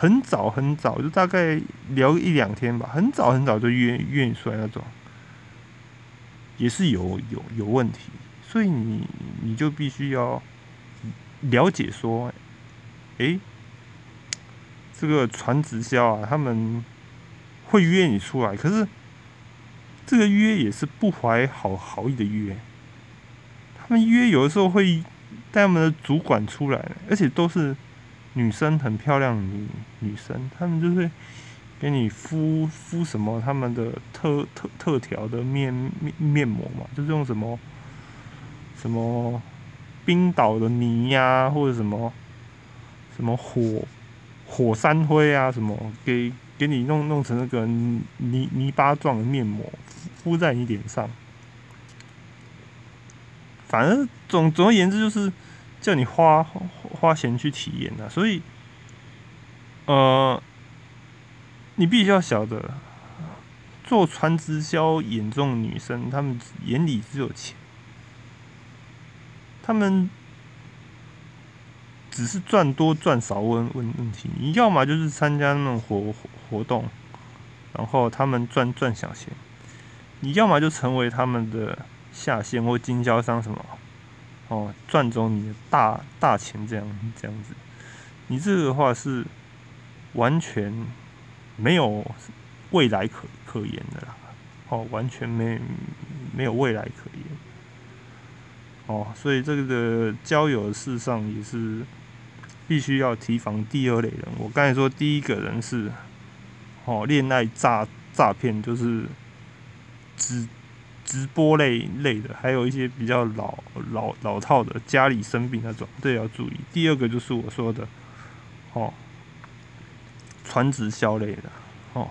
很早很早，就大概聊一两天吧，很早很早就约约你出来那种，也是有有有问题，所以你你就必须要了解说，诶，这个传直销啊，他们会约你出来，可是这个约也是不怀好好意的约，他们约有的时候会带他们的主管出来，而且都是。女生很漂亮，女女生，她们就是给你敷敷什么他们的特特特调的面面面膜嘛，就是用什么什么冰岛的泥呀，或者什么什么火火山灰啊，什么给给你弄弄成那个泥泥巴状的面膜敷在你脸上，反正总总而言之就是。叫你花花钱去体验啊，所以，呃，你必须要晓得，做传直销眼中女生，她们眼里只有钱，她们只是赚多赚少问问问题。你要么就是参加那种活活动，然后他们赚赚小钱；你要么就成为他们的下线或经销商什么。哦，赚走你的大大钱，这样这样子，你这个话是完全没有未来可可言的啦。哦，完全没没有未来可言。哦，所以这个交友事上也是必须要提防第二类人。我刚才说第一个人是哦，恋爱诈诈骗，就是只。直播类类的，还有一些比较老老老套的，家里生病那种，这要注意。第二个就是我说的，哦，传直销类的，哦，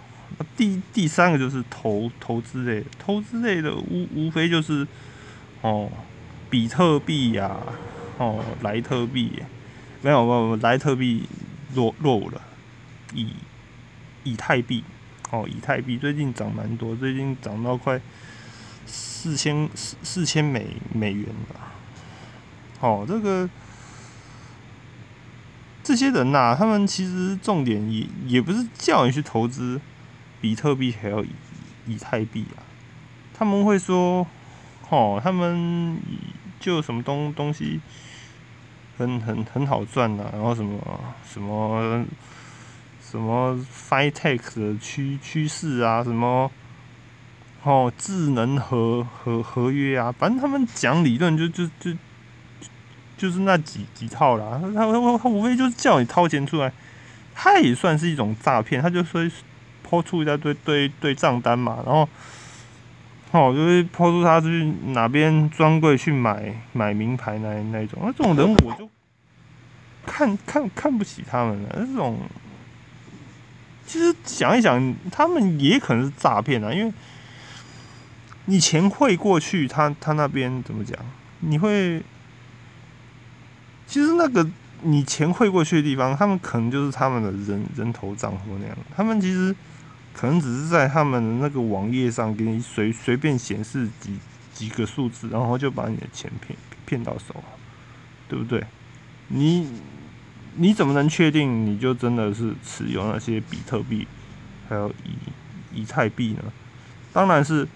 第第三个就是投投资类，投资类的无无非就是哦，比特币呀，哦，莱特币，没有没有，莱特币落落伍了，以以太币，哦，以太币最近涨蛮多，最近涨到快。四千四四千美美元吧，哦，这个这些人呐，他们其实重点也也不是叫你去投资比特币还有以以太币啊，他们会说，哦，他们就什么东东西很很很好赚呐，然后什么什么什么 FinTech 的趋趋势啊，什么。哦，智能合合合约啊，反正他们讲理论就就就就是那几几套啦。他他他无非就是叫你掏钱出来，他也算是一种诈骗。他就说抛出一大堆对对账单嘛，然后哦，就会抛出他去哪边专柜去买买名牌那那种。那这种人我就看看看不起他们了。这种其实想一想，他们也可能是诈骗啊，因为。你钱汇过去，他他那边怎么讲？你会，其实那个你钱汇过去的地方，他们可能就是他们的人人头账户那样。他们其实可能只是在他们的那个网页上给你随随便显示几几个数字，然后就把你的钱骗骗到手，对不对？你你怎么能确定你就真的是持有那些比特币还有以以太币呢？当然是。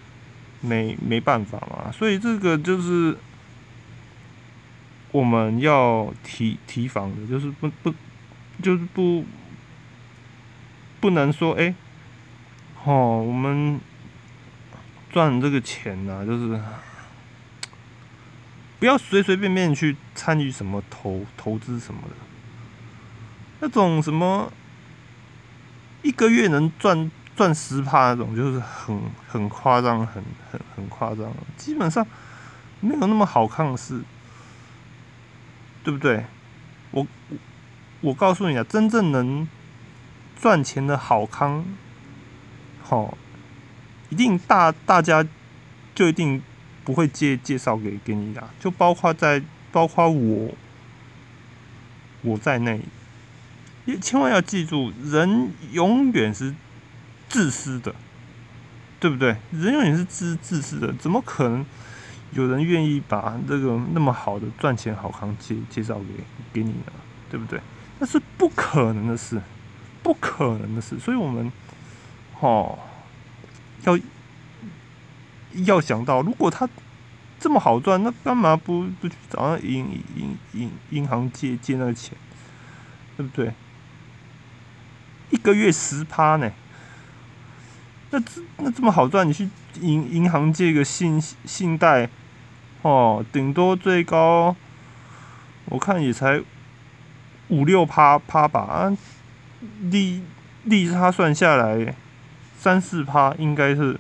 没没办法嘛，所以这个就是我们要提提防的，就是不不就是不不能说哎，哦，我们赚这个钱呐，就是不要随随便便去参与什么投投资什么的，那种什么一个月能赚。赚十趴那种就是很很夸张，很很很夸张，基本上没有那么好看的事，对不对？我我告诉你啊，真正能赚钱的好康，好，一定大大家就一定不会介介绍给给你的，就包括在包括我我在内，也千万要记住，人永远是。自私的，对不对？人永远是自自私的，怎么可能有人愿意把这个那么好的赚钱好康介介绍给给你呢？对不对？那是不可能的事，不可能的事。所以我们，哦，要要想到，如果他这么好赚，那干嘛不不去找那银银银银行借借那个钱，对不对？一个月十趴呢？那这那这么好赚，你去银银行借个信信贷，哦，顶多最高，我看也才五六趴趴吧，啊，利利差算下来三四趴应该是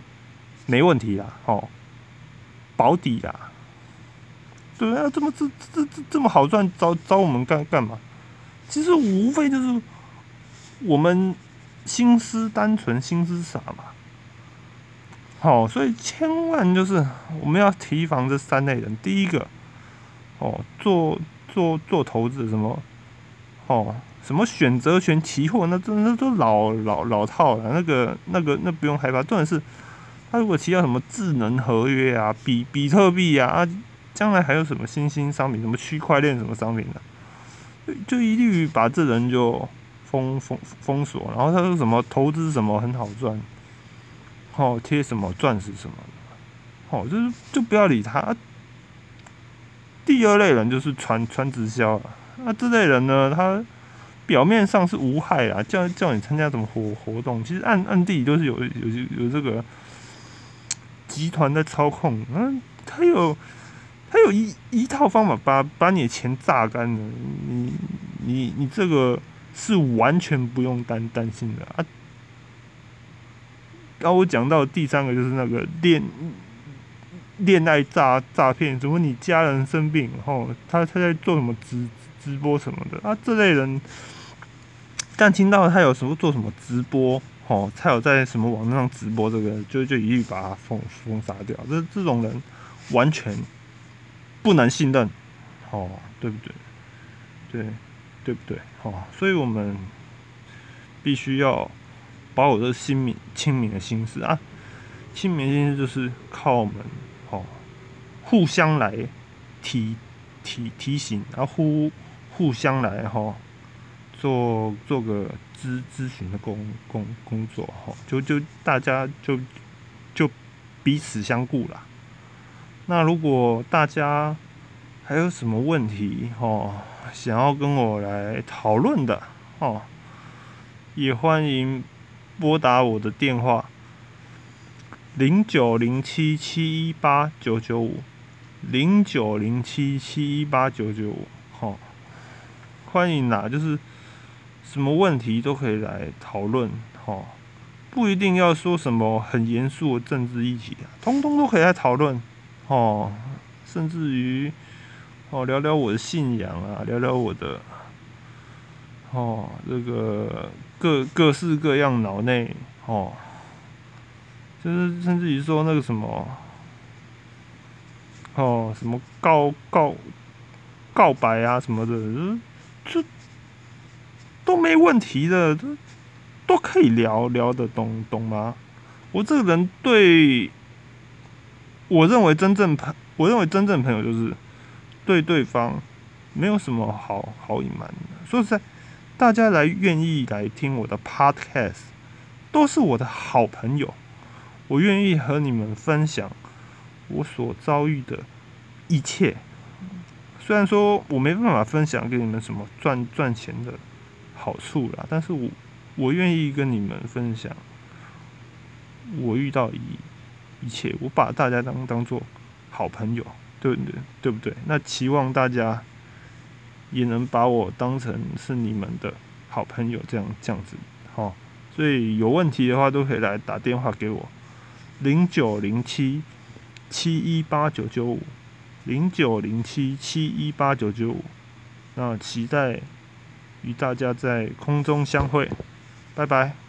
没问题啦，哦，保底啦，对啊，这么这这这这么好赚，找找我们干干嘛？其实无非就是我们心思单纯，心思傻嘛。好，所以千万就是我们要提防这三类人。第一个，哦，做做做投资什么，哦，什么选择权期货，那真的都老老老套了。那个那个那不用害怕。重点是，他如果提到什么智能合约啊、比比特币啊，啊，将来还有什么新兴商品，什么区块链什么商品的，就一律把这人就封封封锁。然后他说什么投资什么很好赚。哦，贴什么钻石什么的，哦，就是就不要理他。第二类人就是传传直销了，那这类人呢，他表面上是无害啊，叫叫你参加什么活活动，其实暗暗地里都是有有有这个集团在操控。嗯，他有他有一一套方法把把你的钱榨干的，你你你这个是完全不用担担心的啊。然后我讲到第三个就是那个恋恋爱诈诈骗，什么你家人生病，然后他他在做什么直直播什么的啊，这类人，但听到他有什么做什么直播，哦，他有在什么网站上直播，这个就就一律把他封封杀掉。这这种人完全不能信任，哦，对不对？对对不对？哦，所以我们必须要。把我的心明清明的心思啊，清明心思就是靠我们哦，互相来提提提醒，然后互互相来哈，做做个咨咨询的工工工作哈，就就大家就就彼此相顾啦。那如果大家还有什么问题哈，想要跟我来讨论的哦，也欢迎。拨打我的电话零九零七七一八九九五零九零七七一八九九五，好，欢迎啦，就是什么问题都可以来讨论，哈，不一定要说什么很严肃的政治议题啊，通通都可以来讨论，哦，甚至于哦聊聊我的信仰啊，聊聊我的。哦，这个各各式各样脑内哦，就是甚至于说那个什么，哦，什么告告告白啊什么的，这都没问题的，都都可以聊聊的，懂懂吗？我这个人对，我认为真正朋，我认为真正朋友就是对对方没有什么好好隐瞒的，说实在。大家来愿意来听我的 podcast，都是我的好朋友。我愿意和你们分享我所遭遇的一切。虽然说我没办法分享给你们什么赚赚钱的好处啦，但是我我愿意跟你们分享我遇到一一切。我把大家当当做好朋友，对不对？对不对？那期望大家。也能把我当成是你们的好朋友，这样这样子，好，所以有问题的话都可以来打电话给我，零九零七七一八九九五，零九零七七一八九九五，那期待与大家在空中相会，拜拜。